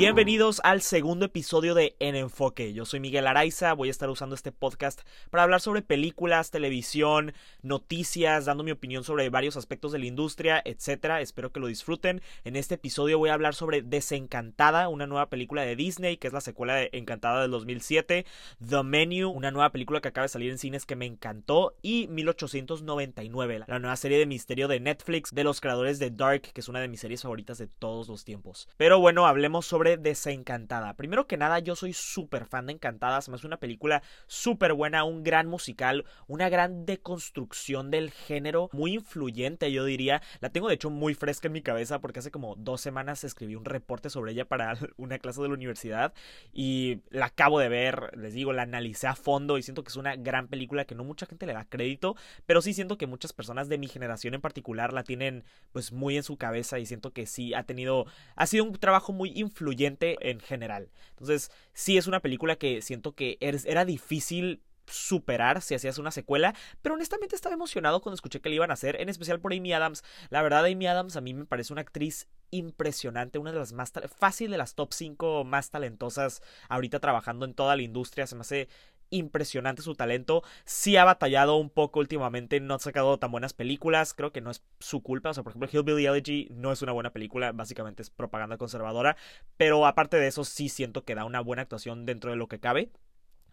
Bienvenidos al segundo episodio de En Enfoque. Yo soy Miguel Araiza, voy a estar usando este podcast para hablar sobre películas, televisión, noticias, dando mi opinión sobre varios aspectos de la industria, etc. Espero que lo disfruten. En este episodio voy a hablar sobre Desencantada, una nueva película de Disney, que es la secuela de Encantada del 2007, The Menu, una nueva película que acaba de salir en cines que me encantó, y 1899, la nueva serie de misterio de Netflix de los creadores de Dark, que es una de mis series favoritas de todos los tiempos. Pero bueno, hablemos sobre Desencantada. Primero que nada, yo soy súper fan de Encantada. Se me hace una película súper buena, un gran musical, una gran deconstrucción del género, muy influyente, yo diría. La tengo de hecho muy fresca en mi cabeza porque hace como dos semanas escribí un reporte sobre ella para una clase de la universidad y la acabo de ver, les digo, la analicé a fondo y siento que es una gran película que no mucha gente le da crédito, pero sí siento que muchas personas de mi generación en particular la tienen pues muy en su cabeza y siento que sí ha tenido, ha sido un trabajo muy influyente en general. Entonces, sí es una película que siento que era difícil superar si hacías una secuela, pero honestamente estaba emocionado cuando escuché que le iban a hacer, en especial por Amy Adams. La verdad, Amy Adams a mí me parece una actriz impresionante, una de las más fácil de las top 5 más talentosas ahorita trabajando en toda la industria, se me hace impresionante su talento. Sí ha batallado un poco últimamente, no ha sacado tan buenas películas. Creo que no es su culpa. O sea, por ejemplo, Hillbilly Elegy no es una buena película, básicamente es propaganda conservadora. Pero aparte de eso, sí siento que da una buena actuación dentro de lo que cabe.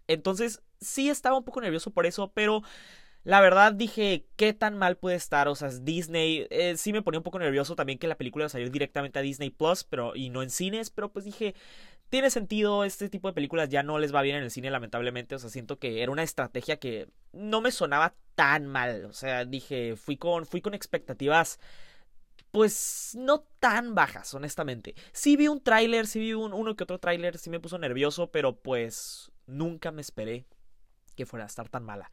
Entonces, sí estaba un poco nervioso por eso, pero. La verdad dije, ¿qué tan mal puede estar? O sea, Disney. Eh, sí me ponía un poco nervioso también que la película salir directamente a Disney Plus, pero y no en cines, pero pues dije, tiene sentido, este tipo de películas ya no les va bien en el cine, lamentablemente. O sea, siento que era una estrategia que no me sonaba tan mal. O sea, dije, fui con, fui con expectativas. Pues no tan bajas, honestamente. Sí vi un tráiler, sí vi un, uno que otro tráiler, sí me puso nervioso, pero pues nunca me esperé que fuera a estar tan mala.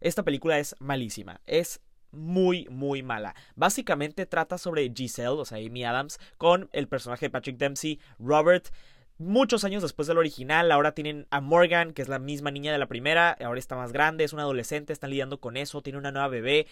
Esta película es malísima, es muy, muy mala. Básicamente trata sobre Giselle, o sea, Amy Adams, con el personaje de Patrick Dempsey, Robert, muchos años después del original. Ahora tienen a Morgan, que es la misma niña de la primera. Ahora está más grande, es una adolescente, están lidiando con eso, tiene una nueva bebé.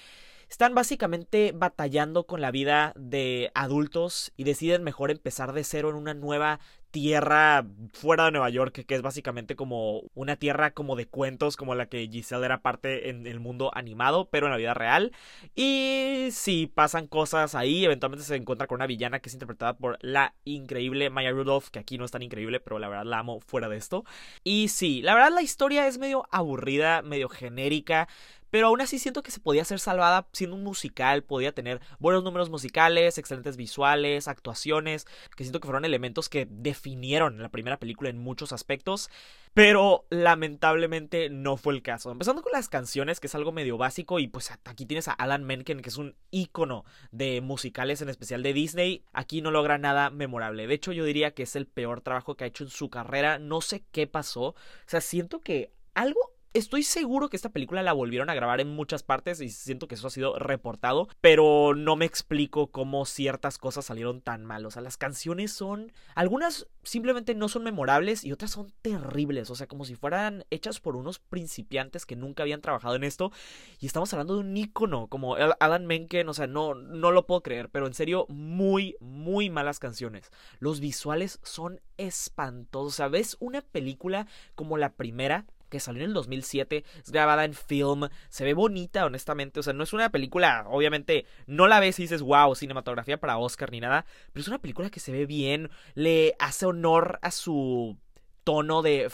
Están básicamente batallando con la vida de adultos y deciden mejor empezar de cero en una nueva tierra fuera de Nueva York, que es básicamente como una tierra como de cuentos, como la que Giselle era parte en el mundo animado, pero en la vida real. Y si pasan cosas ahí, eventualmente se encuentra con una villana que es interpretada por la increíble Maya Rudolph, que aquí no es tan increíble, pero la verdad la amo fuera de esto. Y sí, la verdad la historia es medio aburrida, medio genérica. Pero aún así siento que se podía ser salvada siendo un musical, podía tener buenos números musicales, excelentes visuales, actuaciones, que siento que fueron elementos que definieron la primera película en muchos aspectos. Pero lamentablemente no fue el caso. Empezando con las canciones, que es algo medio básico, y pues aquí tienes a Alan Menken, que es un ícono de musicales, en especial de Disney. Aquí no logra nada memorable. De hecho, yo diría que es el peor trabajo que ha hecho en su carrera. No sé qué pasó. O sea, siento que algo Estoy seguro que esta película la volvieron a grabar en muchas partes y siento que eso ha sido reportado, pero no me explico cómo ciertas cosas salieron tan mal. O sea, las canciones son... Algunas simplemente no son memorables y otras son terribles. O sea, como si fueran hechas por unos principiantes que nunca habían trabajado en esto. Y estamos hablando de un ícono como Adam Menken. O sea, no, no lo puedo creer, pero en serio, muy, muy malas canciones. Los visuales son espantosos. O sea, ves una película como la primera que salió en el 2007, es grabada en film, se ve bonita, honestamente, o sea, no es una película, obviamente, no la ves y dices, wow, cinematografía para Oscar ni nada, pero es una película que se ve bien, le hace honor a su tono de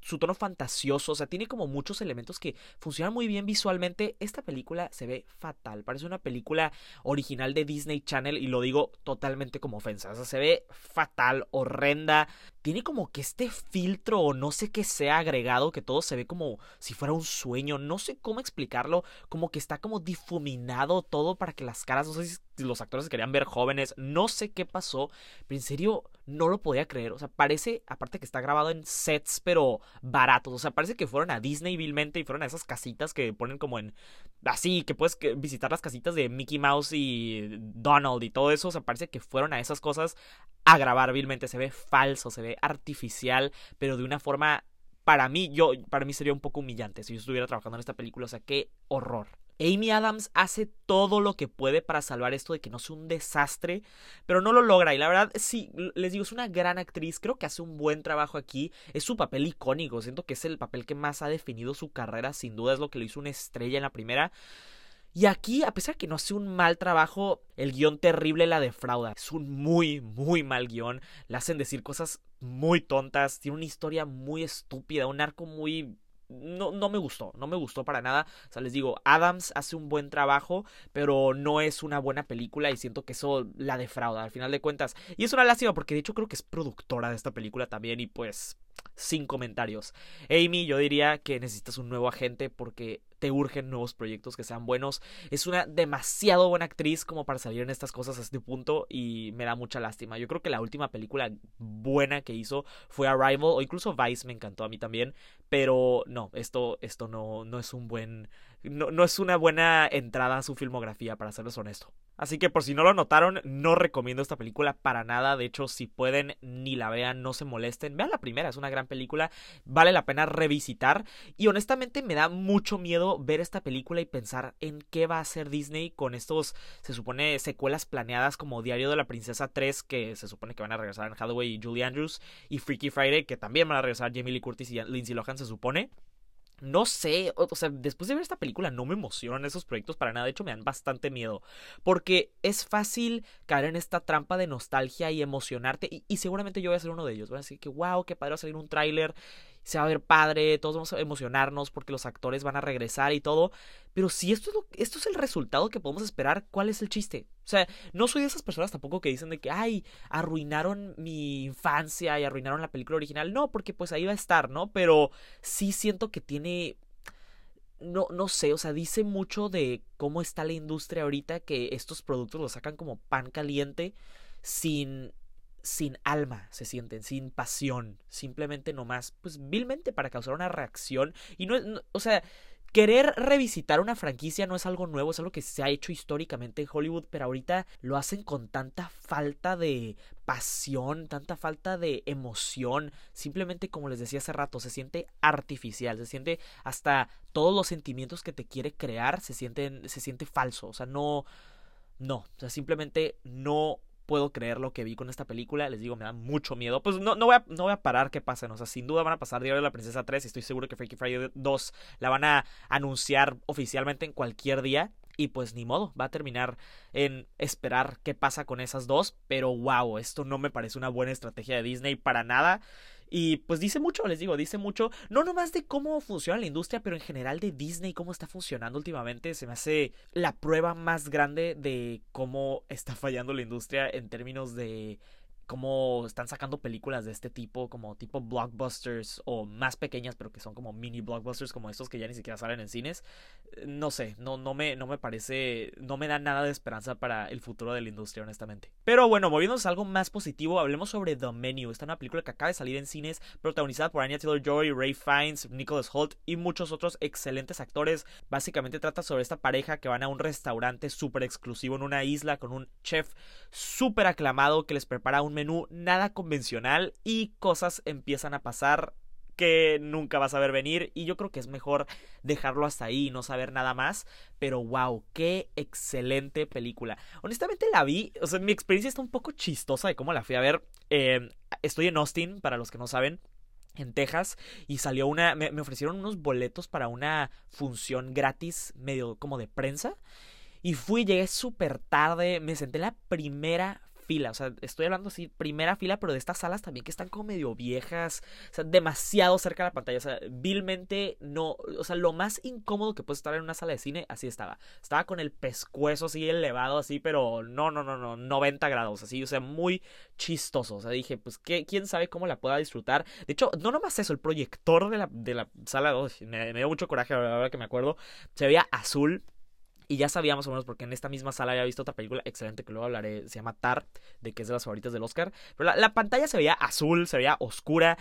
su tono fantasioso, o sea, tiene como muchos elementos que funcionan muy bien visualmente. Esta película se ve fatal, parece una película original de Disney Channel y lo digo totalmente como ofensa, o sea, se ve fatal, horrenda, tiene como que este filtro o no sé qué sea agregado que todo se ve como si fuera un sueño, no sé cómo explicarlo, como que está como difuminado todo para que las caras, no sé si los actores se querían ver jóvenes, no sé qué pasó, pero en serio no lo podía creer, o sea, parece, aparte que está grabado en sets, pero baratos, o sea, parece que fueron a Disney vilmente y fueron a esas casitas que ponen como en, así, que puedes visitar las casitas de Mickey Mouse y Donald y todo eso, o sea, parece que fueron a esas cosas a grabar vilmente, se ve falso, se ve artificial, pero de una forma para mí, yo, para mí sería un poco humillante si yo estuviera trabajando en esta película. O sea, qué horror. Amy Adams hace todo lo que puede para salvar esto de que no sea un desastre, pero no lo logra. Y la verdad, sí, les digo, es una gran actriz. Creo que hace un buen trabajo aquí. Es su papel icónico. Siento que es el papel que más ha definido su carrera. Sin duda es lo que lo hizo una estrella en la primera. Y aquí, a pesar de que no hace un mal trabajo, el guion terrible la defrauda. Es un muy, muy mal guion. Le hacen decir cosas muy tontas. Tiene una historia muy estúpida, un arco muy no, no me gustó, no me gustó para nada. O sea, les digo, Adams hace un buen trabajo, pero no es una buena película y siento que eso la defrauda al final de cuentas. Y es una lástima porque de hecho creo que es productora de esta película también y pues sin comentarios. Amy, yo diría que necesitas un nuevo agente porque te urgen nuevos proyectos que sean buenos. Es una demasiado buena actriz como para salir en estas cosas a este punto y me da mucha lástima. Yo creo que la última película buena que hizo fue Arrival o incluso Vice me encantó a mí también, pero no, esto, esto no, no es un buen no, no es una buena entrada a su filmografía, para serles honesto. Así que por si no lo notaron, no recomiendo esta película para nada. De hecho, si pueden, ni la vean, no se molesten. Vean la primera, es una gran película. Vale la pena revisitar. Y honestamente me da mucho miedo ver esta película y pensar en qué va a hacer Disney con estos, se supone, secuelas planeadas como Diario de la Princesa 3, que se supone que van a regresar en Hathaway y Julie Andrews. Y Freaky Friday, que también van a regresar Jamie Lee Curtis y Lindsay Lohan, se supone. No sé, o, sea, después de ver esta película no me emocionan esos proyectos para nada, de hecho me dan bastante miedo, porque es fácil caer en esta trampa de nostalgia y emocionarte, y, seguramente yo voy a ser uno de ellos, voy a decir que wow, qué padre va a salir un tráiler, se va a ver padre, todos vamos a emocionarnos porque los actores van a regresar y todo. Pero si esto es, esto es el resultado que podemos esperar, ¿cuál es el chiste? O sea, no soy de esas personas tampoco que dicen de que, ay, arruinaron mi infancia y arruinaron la película original. No, porque pues ahí va a estar, ¿no? Pero sí siento que tiene no, no sé, o sea, dice mucho de cómo está la industria ahorita que estos productos los sacan como pan caliente sin sin alma se sienten, sin pasión, simplemente nomás, pues vilmente para causar una reacción. Y no, no, o sea, querer revisitar una franquicia no es algo nuevo, es algo que se ha hecho históricamente en Hollywood, pero ahorita lo hacen con tanta falta de pasión, tanta falta de emoción, simplemente como les decía hace rato, se siente artificial, se siente hasta todos los sentimientos que te quiere crear se sienten se siente falso, o sea, no no, o sea, simplemente no puedo creer lo que vi con esta película. Les digo, me da mucho miedo. Pues no, no, voy, a, no voy a parar que pasen. O sea, sin duda van a pasar Diario de la Princesa 3 y estoy seguro que Freaky Friday 2 la van a anunciar oficialmente en cualquier día. Y pues ni modo, va a terminar en esperar qué pasa con esas dos. Pero wow, esto no me parece una buena estrategia de Disney para nada. Y pues dice mucho, les digo, dice mucho, no nomás de cómo funciona la industria, pero en general de Disney, cómo está funcionando últimamente. Se me hace la prueba más grande de cómo está fallando la industria en términos de cómo están sacando películas de este tipo, como tipo blockbusters o más pequeñas, pero que son como mini blockbusters como estos que ya ni siquiera salen en cines. No sé, no, no, me, no me parece, no me da nada de esperanza para el futuro de la industria, honestamente. Pero bueno, moviéndonos a algo más positivo, hablemos sobre The Menu. Esta es una película que acaba de salir en cines, protagonizada por Anya Taylor-Joy, Ray Fiennes, Nicholas Holt y muchos otros excelentes actores. Básicamente trata sobre esta pareja que van a un restaurante súper exclusivo en una isla con un chef súper aclamado que les prepara un menú nada convencional y cosas empiezan a pasar que nunca vas a ver venir y yo creo que es mejor dejarlo hasta ahí y no saber nada más, pero wow, qué excelente película. Honestamente la vi, o sea, mi experiencia está un poco chistosa de cómo la fui a ver. Em, estoy en Austin, para los que no saben, en Texas y salió una, me, me ofrecieron unos boletos para una función gratis, medio como de prensa. Y fui, llegué súper tarde, me senté en la primera fila. O sea, estoy hablando así, primera fila, pero de estas salas también que están como medio viejas. O sea, demasiado cerca de la pantalla. O sea, vilmente no. O sea, lo más incómodo que puedes estar en una sala de cine, así estaba. Estaba con el pescuezo así elevado, así, pero no, no, no, no. 90 grados, así. O sea, muy chistoso. O sea, dije, pues, ¿qué, quién sabe cómo la pueda disfrutar. De hecho, no nomás eso, el proyector de la, de la sala, me, me dio mucho coraje ahora que me acuerdo. Se veía azul y ya sabíamos o menos porque en esta misma sala había visto otra película excelente que luego hablaré, se llama Tar, de que es de las favoritas del Oscar. Pero la, pantalla se veía azul, se veía oscura,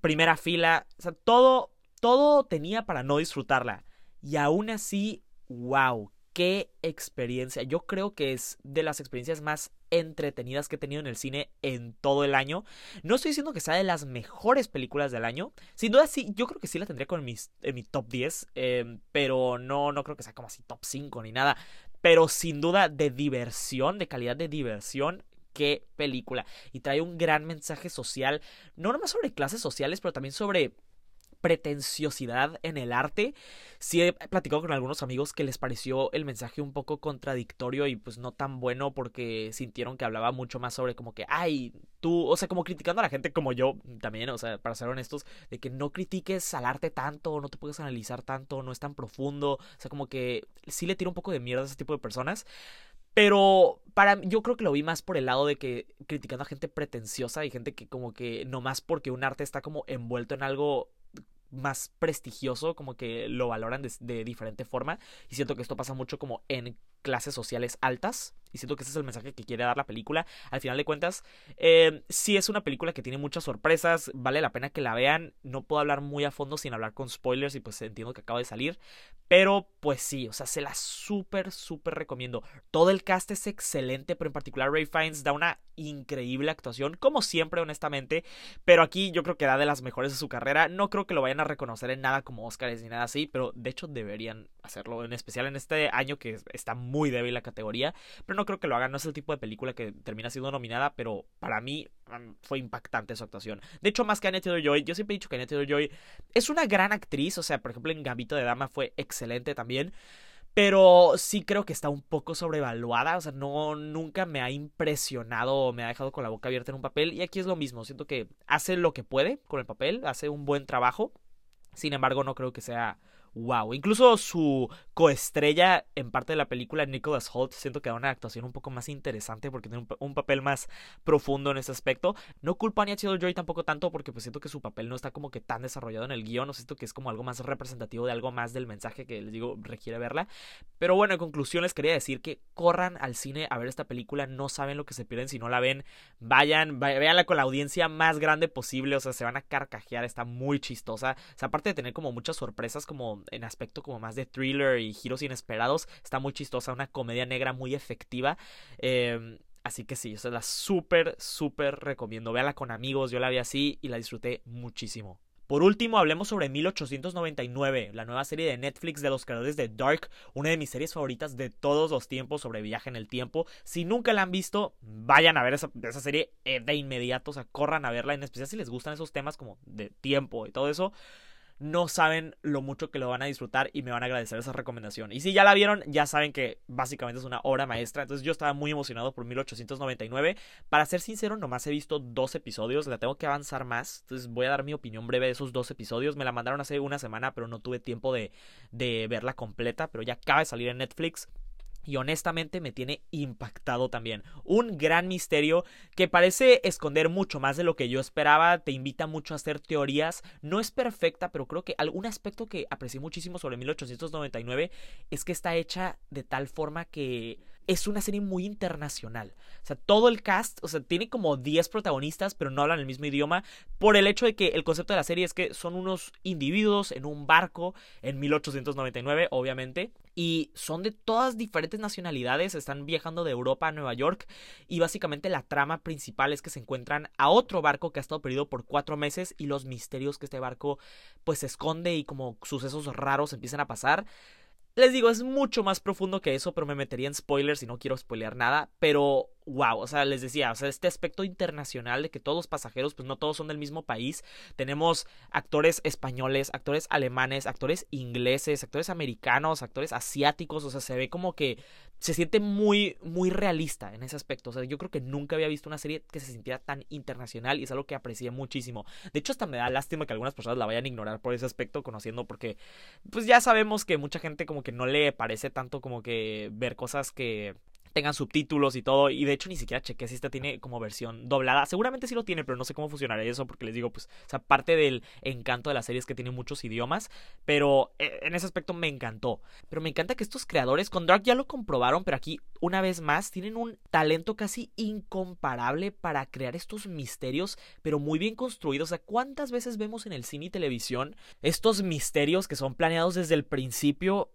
primera fila, o sea, todo, todo tenía para no disfrutarla. Y aún así, wow, qué experiencia. Yo creo que es de las experiencias más entretenidas que he tenido en el cine en todo el año. No estoy diciendo que sea de las mejores películas del año. Sin duda sí, yo creo que sí la tendría con en mi top 10. Em, pero no, no creo que sea como así top 5 ni nada. Pero sin duda de diversión, de calidad de diversión, qué película. Y trae un gran mensaje social, no nomás sobre clases sociales, pero también sobre pretenciosidad en el arte. Sí he platicado con algunos amigos que les pareció el mensaje un poco contradictorio y pues no tan bueno porque sintieron que hablaba mucho más sobre como que, ay, tú, o sea, como criticando a la gente como yo también, o sea, para ser honestos, de que no critiques al arte tanto, no te puedes analizar tanto, no es tan profundo, o sea, como que sí le tiro un poco de mierda a ese tipo de personas. Pero para yo creo que lo vi más por el lado de que criticando a gente pretenciosa y gente que como que nomás porque un arte está como envuelto en algo más prestigioso, como que lo valoran de, de, diferente forma. Y siento que esto pasa mucho como en clases sociales altas. Y siento que ese es el mensaje que quiere dar la película. Al final de cuentas, eh, sí es una película que tiene muchas sorpresas. Vale la pena que la vean. No puedo hablar muy a fondo sin hablar con spoilers. Y pues entiendo que acaba de salir. Pero pues sí, o sea, se la súper, súper recomiendo. Todo el cast es excelente. Pero en particular Ray Fiennes da una increíble actuación. Como siempre, honestamente. Pero aquí yo creo que da de las mejores de su carrera. No creo que lo vayan a reconocer en nada como Oscars ni nada así. Pero de hecho deberían hacerlo. En especial en este año que está muy débil la categoría, pero no creo que lo hagan, no es el tipo de película que termina siendo nominada, pero para mí fue impactante su actuación. De hecho, más que Annette Joy, yo siempre he dicho que Annette Joy es una gran actriz, o sea, por ejemplo, en Gambito de Dama fue excelente también. Pero sí creo que está un poco sobrevaluada. O sea, no, nunca me ha impresionado o me ha dejado con la boca abierta en un papel. Y aquí es lo mismo. Siento que hace lo que puede con el papel. Hace un buen trabajo. Sin embargo, no creo que sea wow. Incluso su coestrella en parte de la película, Nicholas Holt, siento que da una actuación un poco más interesante porque tiene un, papel más profundo en ese aspecto. No culpo a Anya Joy tampoco tanto porque pues siento que su papel no está como que tan desarrollado en el guion, no siento que es como algo más representativo de algo más del mensaje que les digo requiere verla. Pero bueno, en conclusión les quería decir que corran al cine a ver esta película, no saben lo que se pierden si no la ven, vayan, véanla con la audiencia más grande posible, o sea, se van a carcajear, está muy chistosa. O sea, aparte de tener como muchas sorpresas como en aspecto como más de thriller y giros inesperados. Está muy chistosa, una comedia negra muy efectiva. Em, así que sí, se la súper, súper recomiendo. Véala con amigos, yo la vi así y la disfruté muchísimo. Por último, hablemos sobre 1899, la nueva serie de Netflix de los creadores de Dark, una de mis series favoritas de todos los tiempos sobre viaje en el tiempo. Si nunca la han visto, vayan a ver esa, esa serie eh, de inmediato, o sea, corran a verla, en especial si les gustan esos temas como de tiempo y todo eso no saben lo mucho que lo van a disfrutar y me van a agradecer esa recomendación. Y si ya la vieron, ya saben que básicamente es una obra maestra. Entonces yo estaba muy emocionado por 1899. Para ser sincero, nomás he visto dos episodios, la tengo que avanzar más. Entonces voy a dar mi opinión breve de esos dos episodios. Me la mandaron hace una semana, pero no tuve tiempo de, de verla completa. Pero ya acaba de salir en Netflix y honestamente me tiene impactado también. Un gran misterio que parece esconder mucho más de lo que yo esperaba, te invita mucho a hacer teorías, no es perfecta, pero creo que algún aspecto que aprecié muchísimo sobre 1899 es que está hecha de tal forma que es una serie muy internacional. O sea, todo el cast, o sea, tiene como 10 protagonistas, pero no hablan el mismo idioma, por el hecho de que el concepto de la serie es que son unos individuos en un barco en 1899, obviamente, y son de todas diferentes nacionalidades, están viajando de Europa a Nueva York, y básicamente la trama principal es que se encuentran a otro barco que ha estado perdido por cuatro meses y los misterios que este barco pues esconde y como sucesos raros empiezan a pasar. Les digo, es mucho más profundo que eso, pero me metería en spoilers y no quiero spoilear nada. Pero wow, o sea, les decía, o sea, este aspecto internacional de que todos los pasajeros, pues no todos son del mismo país. Tenemos actores españoles, actores alemanes, actores ingleses, actores americanos, actores asiáticos, o sea, se ve como que se siente muy, muy realista en ese aspecto. O sea, yo creo que nunca había visto una serie que se sintiera tan internacional y es algo que aprecié muchísimo. De hecho, hasta me da lástima que algunas personas la vayan a ignorar por ese aspecto, conociendo, porque pues ya sabemos que mucha gente como que no le parece tanto como que ver cosas que tengan subtítulos y todo. Y de hecho ni siquiera chequé si esta tiene como versión doblada. Seguramente sí lo tiene, pero no sé cómo funcionará eso porque les digo, pues, o sea, parte del encanto de la serie es que tiene muchos idiomas. Pero eh, en ese aspecto me encantó. Pero me encanta que estos creadores con Dark ya lo comprobaron, pero aquí una vez más tienen un talento casi incomparable para crear estos misterios, pero muy bien construidos. O sea, ¿cuántas veces vemos en el cine y televisión estos misterios que son planeados desde el principio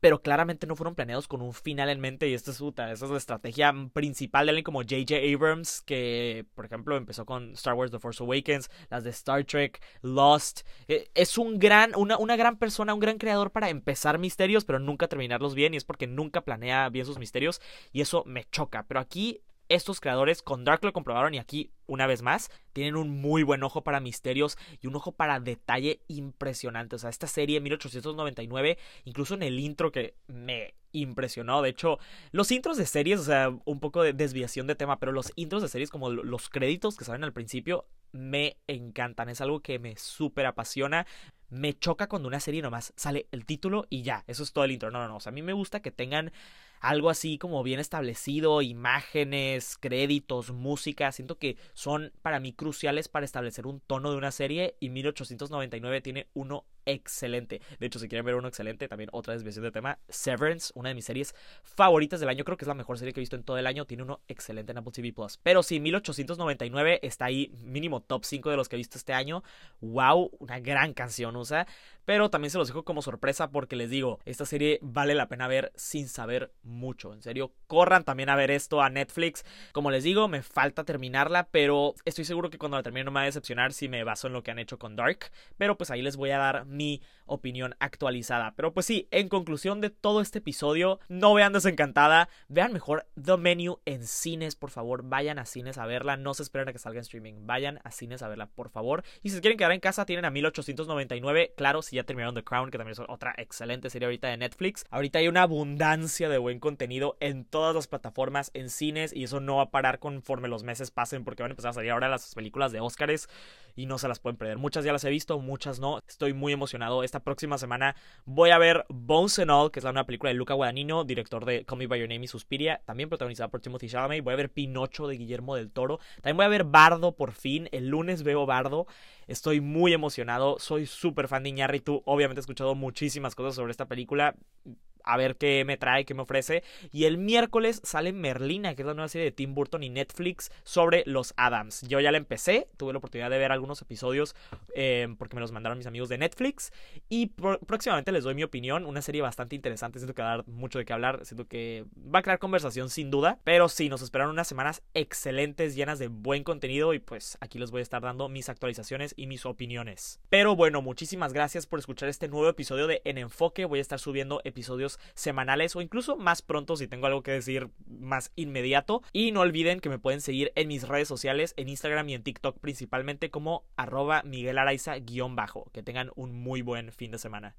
pero claramente no fueron planeados con un final en mente y esta es, esa es la estrategia principal de alguien como J.J. Abrams, que por ejemplo empezó con Star Wars The Force Awakens, las de Star Trek, Lost. Eh, es un gran, una, una gran persona, un gran creador para empezar misterios, pero nunca terminarlos bien y es porque nunca planea bien sus misterios y eso me choca. Pero aquí estos creadores con Dark lo comprobaron y aquí, una vez más, tienen un muy buen ojo para misterios y un ojo para detalle impresionante. O sea, esta serie 1899, incluso en el intro que me impresionó. De hecho, los intros de series, o sea, un poco de desviación de tema, pero los intros de series como los créditos que salen al principio me encantan. Es algo que me súper apasiona. Me choca cuando una serie nomás sale el título y ya, eso es todo el intro. No, no, no. O sea, a mí me gusta que tengan algo así como bien establecido, imágenes, créditos, música, siento que son para mí cruciales para establecer un tono de una serie y 1899 tiene uno excelente. De hecho, si quieren ver uno excelente, también otra desviación de tema, Severance, una de mis series favoritas del año, creo que es la mejor serie que he visto en todo el año, tiene uno excelente en Apple TV Plus. Pero sí, 1899 está ahí mínimo top 5 de los que he visto este año. Wow, una gran canción usa. Pero también se los dejo como sorpresa porque les digo, esta serie vale la pena ver sin saber mucho. En serio, corran también a ver esto a Netflix. Como les digo, me falta terminarla, pero estoy seguro que cuando la termine no me va a decepcionar si me baso en lo que han hecho con Dark. Pero pues ahí les voy a dar mi opinión actualizada. Pero pues sí, en conclusión de todo este episodio, no vean desencantada, vean mejor The Menu en cines, por favor, vayan a cines a verla, no se esperen a que salga en streaming, vayan a cines a verla, por favor. Y si quieren quedar en casa, tienen a 1899, claro, si ya terminaron The Crown, que también es otra excelente serie ahorita de Netflix. Ahorita hay una abundancia de buen contenido en todas las plataformas, en cines, y eso no va a parar conforme los meses pasen, porque van a empezar a salir ahora las películas de Oscars y no se las pueden perder. Muchas ya las he visto, muchas no. Estoy muy emocionado. Esta próxima semana voy a ver Bones and All, que es la nueva película de Luca Guadagnino, director de Call Me By Your Name y Suspiria, también protagonizada por Timothy Chalamet. Voy a ver Pinocho de Guillermo del Toro. También voy a ver Bardo por fin. El lunes veo Bardo. Estoy muy emocionado. Soy súper fan de Iñárritu. Obviamente he escuchado muchísimas cosas sobre esta película a ver qué me trae, qué me ofrece. Y el miércoles sale Merlina, que es la nueva serie de Tim Burton y Netflix sobre los Adams. Yo ya la empecé, tuve la oportunidad de ver algunos episodios eh, porque me los mandaron mis amigos de Netflix. Y próximamente les doy mi opinión, una serie bastante interesante, siento que va a dar mucho de qué hablar, siento que va a crear conversación sin duda. Pero sí, nos esperaron unas semanas excelentes, llenas de buen contenido y pues aquí les voy a estar dando mis actualizaciones y mis opiniones. Pero bueno, muchísimas gracias por escuchar este nuevo episodio de En Enfoque. Voy a estar subiendo episodios semanales o incluso más pronto si tengo algo que decir más inmediato. Y no olviden que me pueden seguir en mis redes sociales, en Instagram y en TikTok principalmente como arroba Miguel Araiza bajo. Que tengan un muy buen fin de semana.